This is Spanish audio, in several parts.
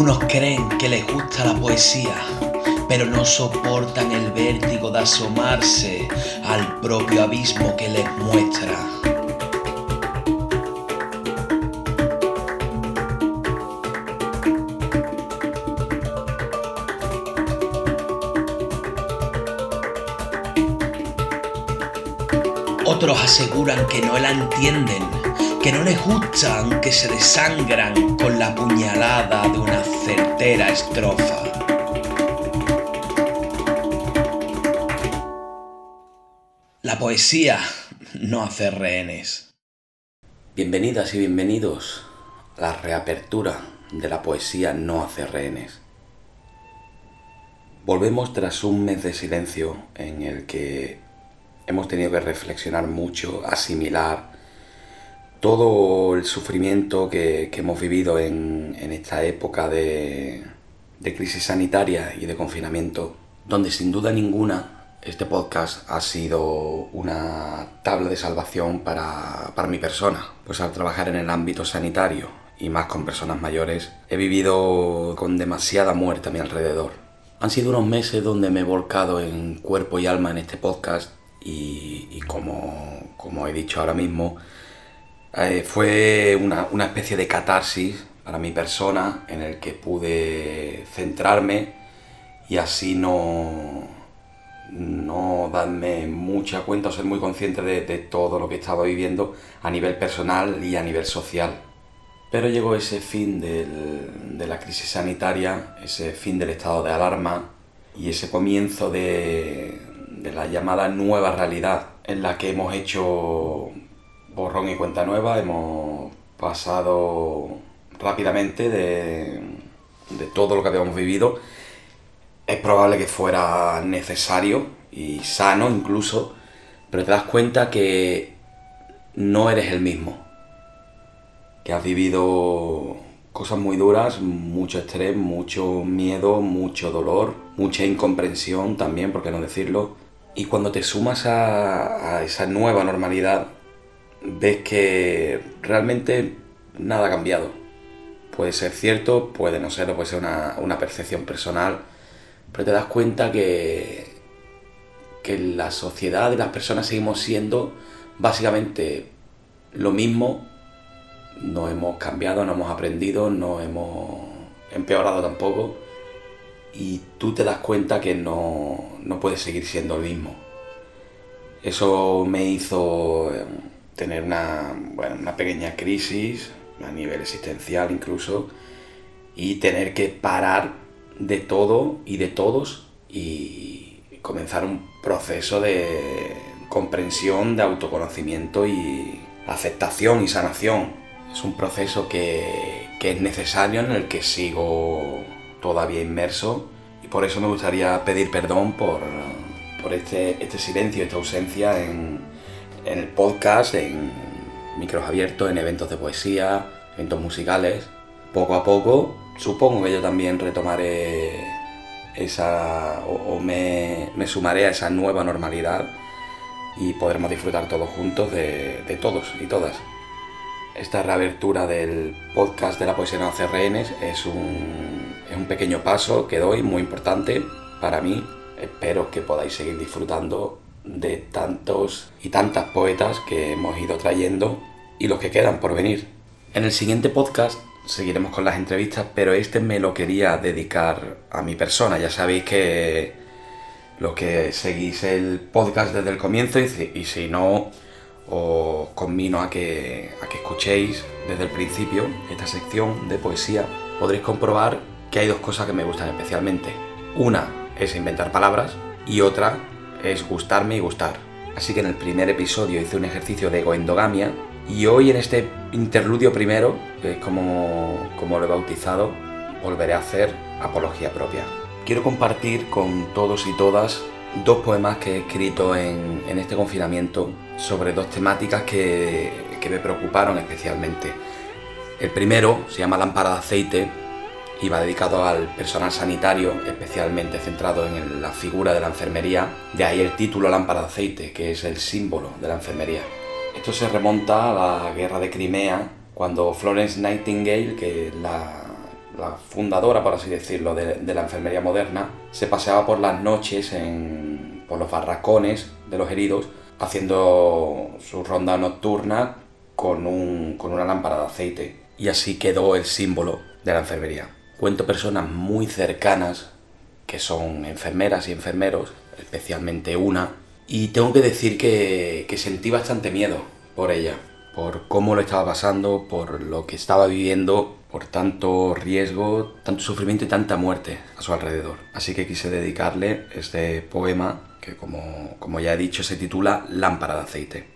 Unos creen que les gusta la poesía, pero no soportan el vértigo de asomarse al propio abismo que les muestra. Otros aseguran que no la entienden, que no les gustan, que se desangran con la puñalada de una certera estrofa. La poesía no hace rehenes. Bienvenidas y bienvenidos a la reapertura de la poesía no hace rehenes. Volvemos tras un mes de silencio en el que hemos tenido que reflexionar mucho, asimilar todo el sufrimiento que, hemos vivido en, esta época de, crisis sanitaria y de confinamiento, donde sin duda ninguna este podcast ha sido una tabla de salvación para, mi persona. Pues al trabajar en el ámbito sanitario y más con personas mayores, he vivido con demasiada muerte a mi alrededor. Han sido unos meses donde me he volcado en cuerpo y alma en este podcast y, como, he dicho ahora mismo, eh, fue una, especie de catarsis para mi persona en el que pude centrarme y así no, no darme mucha cuenta o ser muy consciente de, todo lo que estaba viviendo a nivel personal y a nivel social. Pero llegó ese fin de la crisis sanitaria, ese fin del estado de alarma y ese comienzo de la llamada nueva realidad en la que hemos hecho borrón y cuenta nueva, hemos pasado rápidamente de, de todo lo que habíamos vivido. Es probable que fuera necesario y sano incluso, pero te das cuenta que no eres el mismo, que has vivido cosas muy duras, mucho estrés, mucho miedo, mucho dolor, mucha incomprensión también, por qué no decirlo, y cuando te sumas a, esa nueva normalidad, ves que realmente nada ha cambiado. Puede ser cierto, puede no serlo, puede ser una, percepción personal, pero te das cuenta que, que la sociedad y las personas seguimos siendo básicamente lo mismo, no hemos cambiado, no hemos aprendido, no hemos empeorado tampoco y tú te das cuenta que no, no puedes seguir siendo el mismo. Eso me hizo eh, tener una, bueno, una pequeña crisis a nivel existencial incluso y tener que parar de todo y de todos y comenzar un proceso de comprensión, de autoconocimiento y aceptación y sanación. Es un proceso que, que es necesario en el que sigo todavía inmerso y por eso me gustaría pedir perdón por, por este, este silencio, esta ausencia en, en el podcast, en micros abiertos, en eventos de poesía, eventos musicales. Poco a poco, supongo que yo también retomaré esa o, me, me, sumaré a esa nueva normalidad y podremos disfrutar todos juntos de, de todos y todas. Esta reabertura del podcast de la poesía hace rehenes es un, es un pequeño paso que doy muy importante para mí. Espero que podáis seguir disfrutando de tantos y tantas poetas que hemos ido trayendo y los que quedan por venir. En el siguiente podcast seguiremos con las entrevistas, pero este me lo quería dedicar a mi persona. Ya sabéis que los que seguís el podcast desde el comienzo y si no os convino a que, a que escuchéis desde el principio esta sección de poesía. Podréis comprobar que hay dos cosas que me gustan especialmente. Una es inventar palabras y otra es gustarme y gustar. Así que en el primer episodio hice un ejercicio de egoendogamia y hoy en este interludio primero, que es como, como lo he bautizado, volveré a hacer apología propia. Quiero compartir con todos y todas dos poemas que he escrito en, este confinamiento sobre dos temáticas que, me preocuparon especialmente. El primero se llama Lámpara de aceite y va dedicado al personal sanitario, especialmente centrado en la figura de la enfermería. De ahí el título Lámpara de aceite, que es el símbolo de la enfermería. Esto se remonta a la guerra de Crimea, cuando Florence Nightingale, que es la, fundadora, por así decirlo, de, la enfermería moderna, se paseaba por las noches por los barracones de los heridos, haciendo su ronda nocturna con, con una lámpara de aceite. Y así quedó el símbolo de la enfermería. Cuento personas muy cercanas que son enfermeras y enfermeros, especialmente una, y tengo que decir que, que sentí bastante miedo por ella, por cómo lo estaba pasando, por lo que estaba viviendo, por tanto riesgo, tanto sufrimiento y tanta muerte a su alrededor. Así que quise dedicarle este poema que como, como ya he dicho se titula Lámpara de aceite.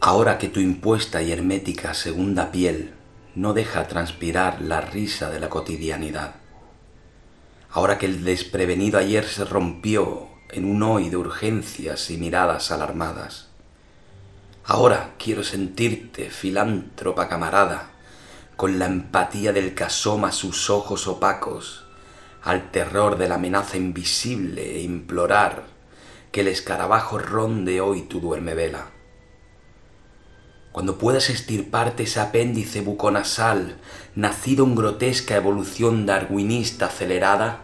Ahora que tu impuesta y hermética segunda piel no deja transpirar la risa de la cotidianidad, ahora que el desprevenido ayer se rompió en un hoy de urgencias y miradas alarmadas. Ahora quiero sentirte, filántropa camarada, con la empatía del que asoma sus ojos opacos al terror de la amenaza invisible e implorar que el escarabajo ronde hoy tu duerme vela. Cuando puedas estirparte ese apéndice buconasal, nacido en grotesca evolución darwinista acelerada,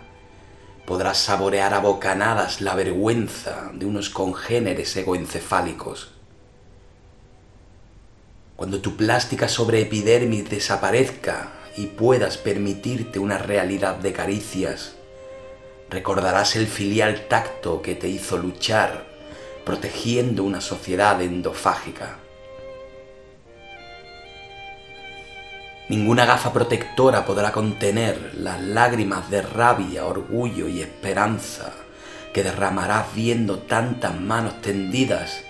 podrás saborear a bocanadas la vergüenza de unos congéneres egoencefálicos. Cuando tu plástica sobre epidermis desaparezca y puedas permitirte una realidad de caricias, recordarás el filial tacto que te hizo luchar protegiendo una sociedad endofágica. Ninguna gafa protectora podrá contener las lágrimas de rabia, orgullo y esperanza que derramarás viendo tantas manos tendidas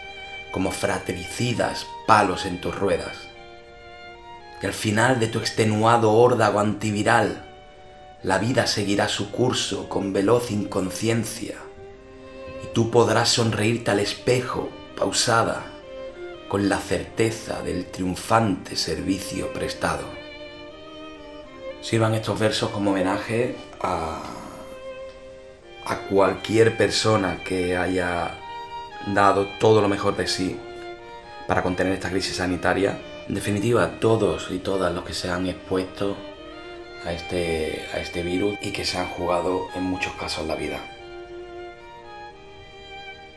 como fratricidas palos en tus ruedas. Que al final de tu extenuado órdago antiviral, la vida seguirá su curso con veloz inconsciencia y tú podrás sonreírte al espejo, pausada, con la certeza del triunfante servicio prestado sirvan estos versos como homenaje a, a cualquier persona que haya dado todo lo mejor de sí para contener esta crisis sanitaria. En definitiva, todos y todas los que se han expuesto a este, a este virus y que se han jugado en muchos casos la vida.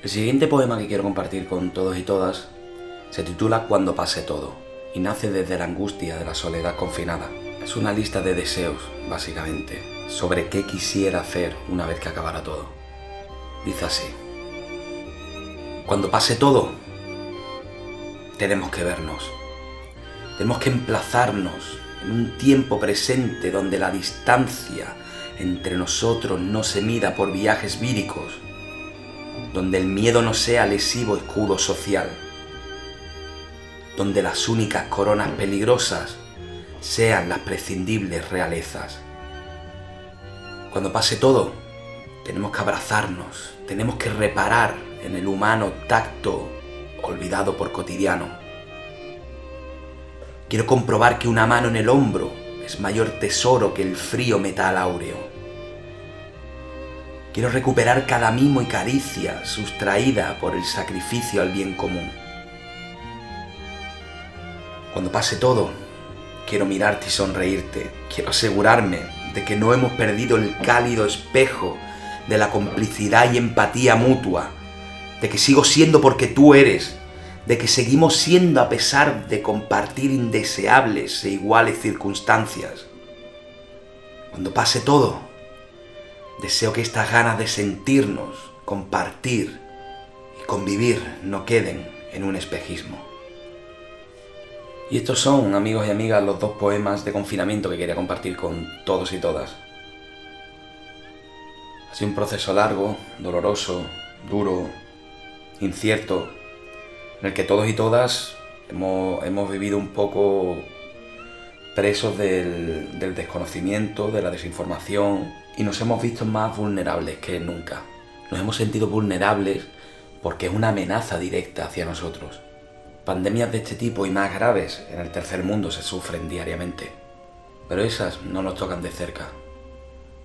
El siguiente poema que quiero compartir con todos y todas se titula Cuando pase todo y nace desde la angustia de la soledad confinada. Es una lista de deseos, básicamente, sobre qué quisiera hacer una vez que acabara todo. Dice así. Cuando pase todo, tenemos que vernos. Tenemos que emplazarnos en un tiempo presente donde la distancia entre nosotros no se mida por viajes víricos, donde el miedo no sea lesivo escudo social, donde las únicas coronas peligrosas sean las prescindibles realezas. Cuando pase todo, tenemos que abrazarnos, tenemos que reparar en el humano tacto olvidado por cotidiano. Quiero comprobar que una mano en el hombro es mayor tesoro que el frío metal áureo. Quiero recuperar cada mimo y caricia sustraída por el sacrificio al bien común. Cuando pase todo, Quiero mirarte y sonreírte. Quiero asegurarme de que no hemos perdido el cálido espejo de la complicidad y empatía mutua. De que sigo siendo porque tú eres. De que seguimos siendo a pesar de compartir indeseables e iguales circunstancias. Cuando pase todo, deseo que estas ganas de sentirnos, compartir y convivir no queden en un espejismo. Y estos son, amigos y amigas, los dos poemas de confinamiento que quería compartir con todos y todas. Ha sido un proceso largo, doloroso, duro, incierto, en el que todos y todas hemos, vivido un poco presos del, del desconocimiento, de la desinformación, y nos hemos visto más vulnerables que nunca. Nos hemos sentido vulnerables porque es una amenaza directa hacia nosotros. Pandemias de este tipo y más graves en el tercer mundo se sufren diariamente, pero esas no nos tocan de cerca.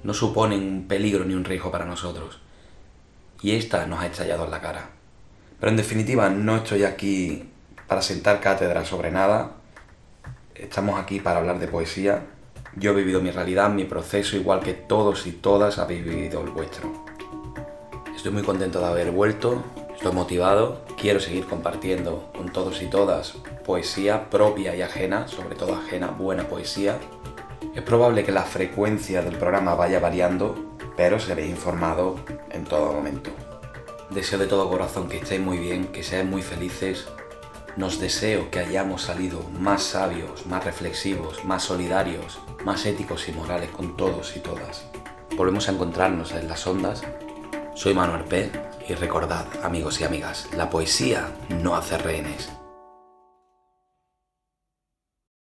No suponen un peligro ni un riesgo para nosotros. Y esta nos ha estallado en la cara. Pero en definitiva, no estoy aquí para sentar cátedra sobre nada. Estamos aquí para hablar de poesía Yo he vivido mi realidad, mi proceso, igual que todos y todas habéis vivido el vuestro. Estoy muy contento de haber vuelto, estoy motivado, quiero seguir compartiendo con todos y todas poesía propia y ajena, sobre todo ajena, buena poesía. Es probable que la frecuencia del programa vaya variando, pero seréis informado en todo momento. Deseo de todo corazón que estéis muy bien, que seáis muy felices. Nos deseo que hayamos salido más sabios, más reflexivos, más solidarios, más éticos y morales con todos y todas. Volvemos a encontrarnos en las ondas. Soy Manuel P. y recordad, amigos y amigas, la poesía no hace rehenes.